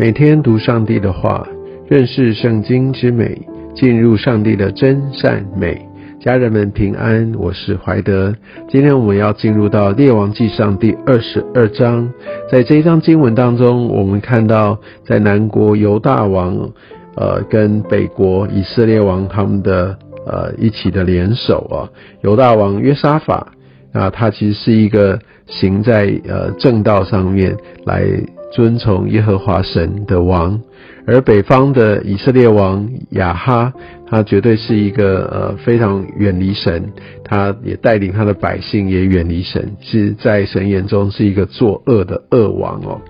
每天读上帝的话，认识圣经之美，进入上帝的真善美。家人们平安，我是怀德。今天我们要进入到列王记上第二十二章，在这一章经文当中，我们看到在南国犹大王，呃，跟北国以色列王他们的呃一起的联手啊，犹大王约沙法啊，他其实是一个行在呃正道上面来。遵从耶和华神的王，而北方的以色列王亚哈，他绝对是一个呃非常远离神，他也带领他的百姓也远离神，是在神眼中是一个作恶的恶王哦。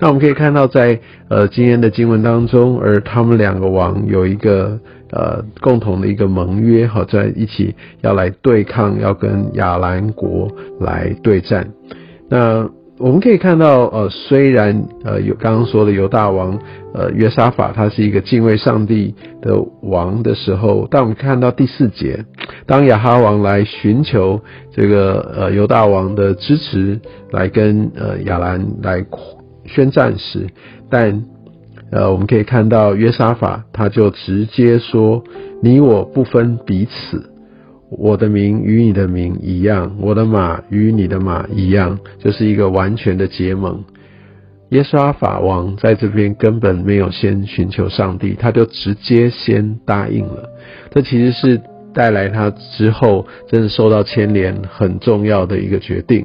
那我们可以看到，在呃今天的经文当中，而他们两个王有一个呃共同的一个盟约，好在一起要来对抗，要跟亚兰国来对战。那我们可以看到，呃，虽然呃有刚刚说的犹大王，呃约沙法他是一个敬畏上帝的王的时候，但我们看到第四节，当亚哈王来寻求这个呃犹大王的支持，来跟呃亚兰来宣战时，但呃我们可以看到约沙法他就直接说：“你我不分彼此。”我的名与你的名一样，我的马与你的马一样，就是一个完全的结盟。耶稣法王在这边根本没有先寻求上帝，他就直接先答应了。这其实是带来他之后真的受到牵连很重要的一个决定。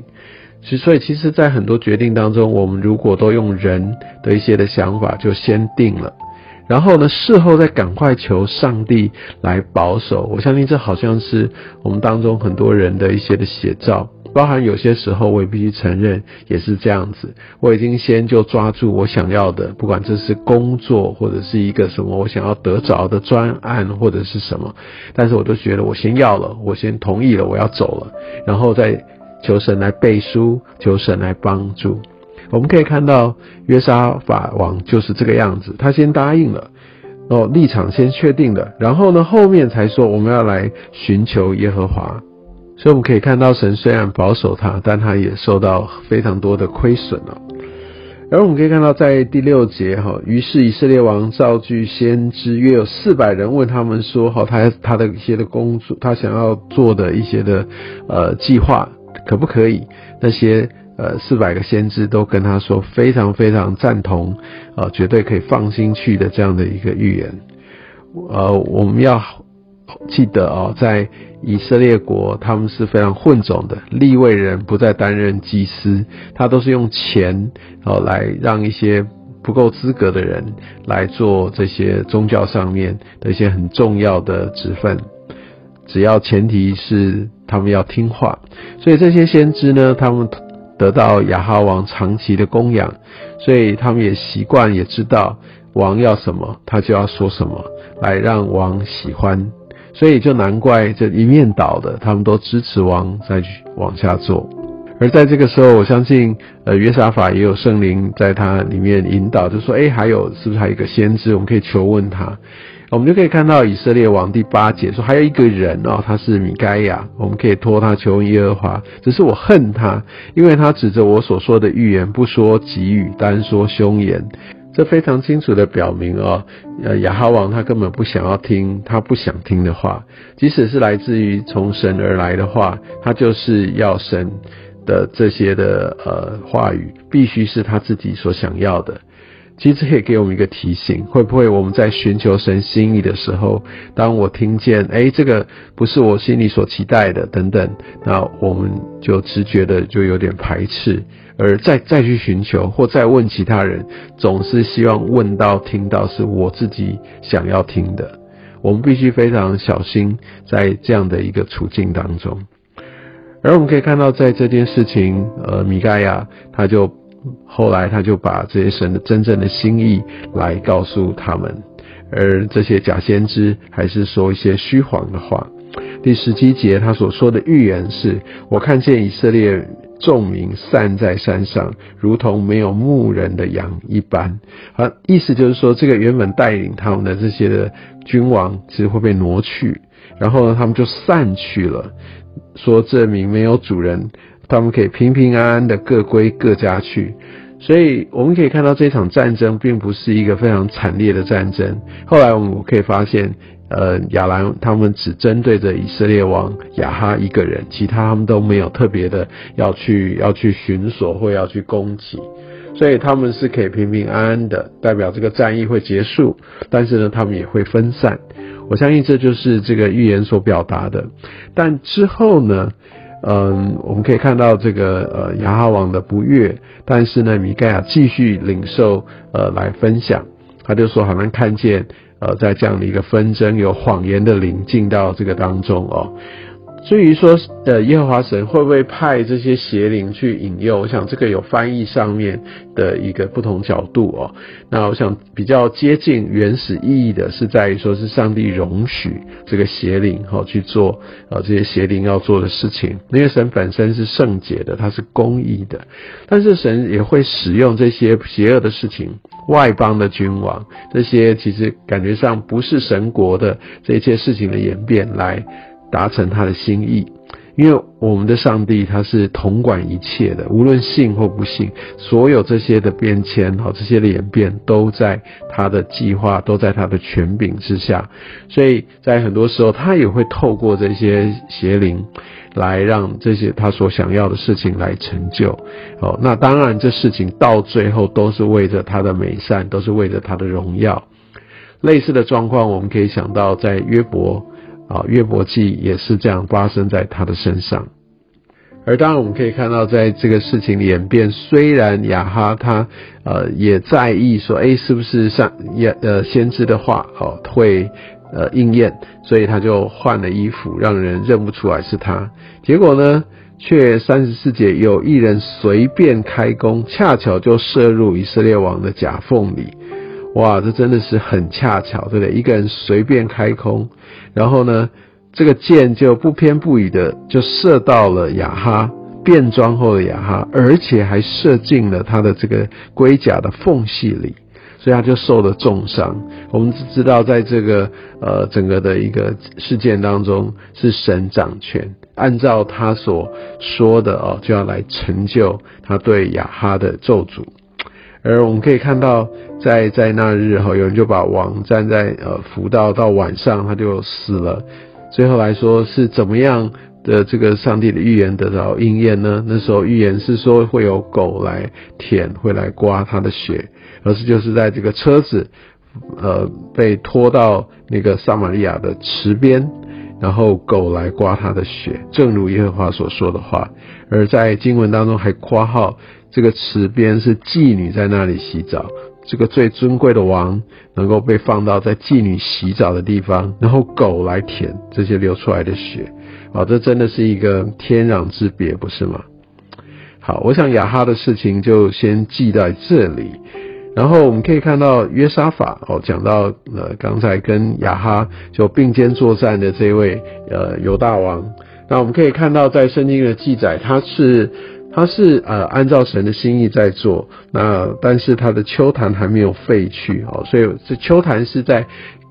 其所以，其实，在很多决定当中，我们如果都用人的一些的想法就先定了。然后呢，事后再赶快求上帝来保守。我相信这好像是我们当中很多人的一些的写照，包含有些时候我也必须承认也是这样子。我已经先就抓住我想要的，不管这是工作或者是一个什么我想要得着的专案或者是什么，但是我都觉得我先要了，我先同意了，我要走了，然后再求神来背书，求神来帮助。我们可以看到约沙法王就是这个样子，他先答应了，哦，立场先确定了，然后呢，后面才说我们要来寻求耶和华。所以我们可以看到，神虽然保守他，但他也受到非常多的亏损了。而我们可以看到，在第六节哈，于是以色列王召集先知约有四百人，问他们说：哈，他他的一些的工作，他想要做的一些的呃计划，可不可以？那些。呃，四百个先知都跟他说非常非常赞同，呃，绝对可以放心去的这样的一个预言。呃，我们要记得哦，在以色列国，他们是非常混种的，立位人不再担任祭司，他都是用钱哦来让一些不够资格的人来做这些宗教上面的一些很重要的职分，只要前提是他们要听话。所以这些先知呢，他们。得到亚哈王长期的供养，所以他们也习惯，也知道王要什么，他就要说什么，来让王喜欢。所以就难怪这一面倒的，他们都支持王再去往下做。而在这个时候，我相信，呃，约沙法也有圣灵在他里面引导，就说：“哎，还有是不是还有一个先知？我们可以求问他。”我们就可以看到以色列王第八节说，还有一个人哦，他是米该亚，我们可以托他求耶和华。只是我恨他，因为他指着我所说的预言不说吉语，单说凶言。这非常清楚的表明哦，呃，亚哈王他根本不想要听他不想听的话，即使是来自于从神而来的话，他就是要神的这些的呃话语，必须是他自己所想要的。其实可以给我们一个提醒，会不会我们在寻求神心意的时候，当我听见，哎，这个不是我心里所期待的，等等，那我们就直觉的就有点排斥，而再再去寻求或再问其他人，总是希望问到听到是我自己想要听的。我们必须非常小心在这样的一个处境当中。而我们可以看到，在这件事情，呃，米盖亚他就。后来他就把这些神的真正的心意来告诉他们，而这些假先知还是说一些虚谎的话。第十七节他所说的预言是：我看见以色列众民散在山上，如同没有牧人的羊一般。啊，意思就是说，这个原本带领他们的这些的君王，其实会被挪去，然后呢，他们就散去了，说这名没有主人。他们可以平平安安的各归各家去，所以我们可以看到这场战争并不是一个非常惨烈的战争。后来我们可以发现，呃，亚兰他们只针对着以色列王亚哈一个人，其他他们都没有特别的要去要去巡索或要去攻击，所以他们是可以平平安安的，代表这个战役会结束。但是呢，他们也会分散。我相信这就是这个预言所表达的。但之后呢？嗯，我们可以看到这个呃雅哈网的不悦，但是呢，米盖亚继续领受呃来分享，他就说好像看见呃在这样的一个纷争，有谎言的灵进到这个当中哦。至于说，呃，耶和华神会不会派这些邪灵去引诱？我想这个有翻译上面的一个不同角度哦。那我想比较接近原始意义的是在于说是上帝容许这个邪灵哈去做呃这些邪灵要做的事情，因为神本身是圣洁的，它是公义的，但是神也会使用这些邪恶的事情，外邦的君王这些其实感觉上不是神国的这些事情的演变来。达成他的心意，因为我们的上帝他是统管一切的，无论信或不信，所有这些的变迁和这些的演变都在他的计划，都在他的权柄之下。所以在很多时候，他也会透过这些邪灵来让这些他所想要的事情来成就。哦，那当然，这事情到最后都是为着他的美善，都是为着他的荣耀。类似的状况，我们可以想到在约伯。啊，约伯记也是这样发生在他的身上，而当然我们可以看到，在这个事情演变，虽然亚哈他呃也在意说，哎，是不是上也呃先知的话哦会呃应验，所以他就换了衣服，让人认不出来是他。结果呢，却三十四节有一人随便开弓，恰巧就射入以色列王的甲缝里。哇，这真的是很恰巧，对不对？一个人随便开空，然后呢，这个箭就不偏不倚的就射到了雅哈变装后的雅哈，而且还射进了他的这个龟甲的缝隙里，所以他就受了重伤。我们知道，在这个呃整个的一个事件当中，是神掌权，按照他所说的哦，就要来成就他对亚哈的咒诅。而我们可以看到，在在那日哈，有人就把王站在呃扶到到晚上他就死了。最后来说是怎么样的这个上帝的预言得到应验呢？那时候预言是说会有狗来舔，会来刮他的血，而是就是在这个车子呃被拖到那个撒玛利亚的池边，然后狗来刮他的血，正如耶和华所说的话。而在经文当中还括号。这个池边是妓女在那里洗澡，这个最尊贵的王能够被放到在妓女洗澡的地方，然后狗来舔这些流出来的血，啊，这真的是一个天壤之别，不是吗？好，我想雅哈的事情就先记在这里，然后我们可以看到约沙法哦，讲到呃刚才跟亚哈就并肩作战的这位呃犹大王，那我们可以看到在圣经的记载，他是。他是呃按照神的心意在做，那但是他的秋坛还没有废去哦，所以这秋坛是在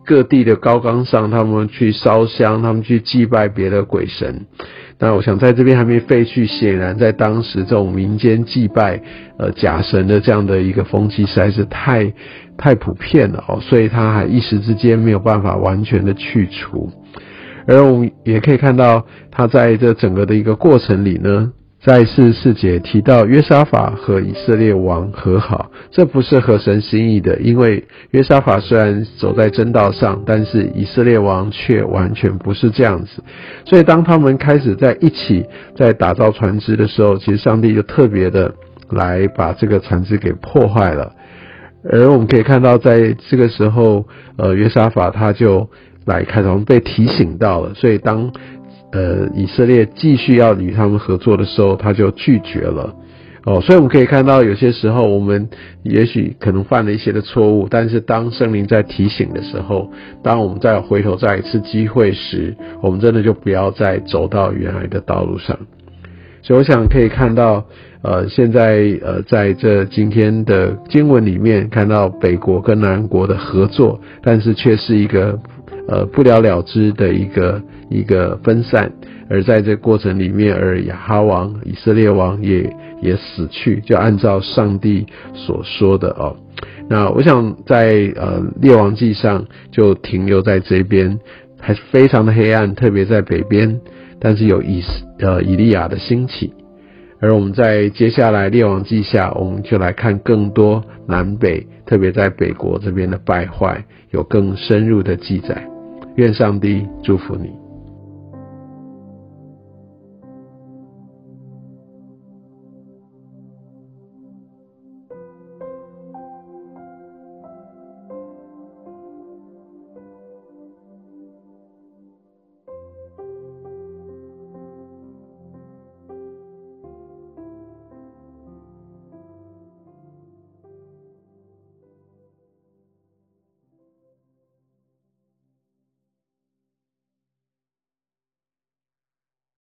各地的高岗上，他们去烧香，他们去祭拜别的鬼神。那我想在这边还没废去，显然在当时这种民间祭拜呃假神的这样的一个风气实在是太太普遍了哦，所以他还一时之间没有办法完全的去除。而我们也可以看到，他在这整个的一个过程里呢。在四十四节提到约沙法和以色列王和好，这不是合神心意的，因为约沙法虽然走在正道上，但是以色列王却完全不是这样子。所以当他们开始在一起在打造船只的时候，其实上帝就特别的来把这个船只给破坏了。而我们可以看到，在这个时候，呃，约沙法他就来开始被提醒到了，所以当。呃，以色列继续要与他们合作的时候，他就拒绝了。哦，所以我们可以看到，有些时候我们也许可能犯了一些的错误，但是当圣灵在提醒的时候，当我们再回头再一次机会时，我们真的就不要再走到原来的道路上。所以我想可以看到，呃，现在呃，在这今天的经文里面看到北国跟南国的合作，但是却是一个。呃不了了之的一个一个分散，而在这过程里面，而亚哈王以色列王也也死去，就按照上帝所说的哦。那我想在呃列王记上就停留在这边，还是非常的黑暗，特别在北边，但是有以呃以利亚的兴起。而我们在接下来列王记下，我们就来看更多南北，特别在北国这边的败坏，有更深入的记载。愿上帝祝福你。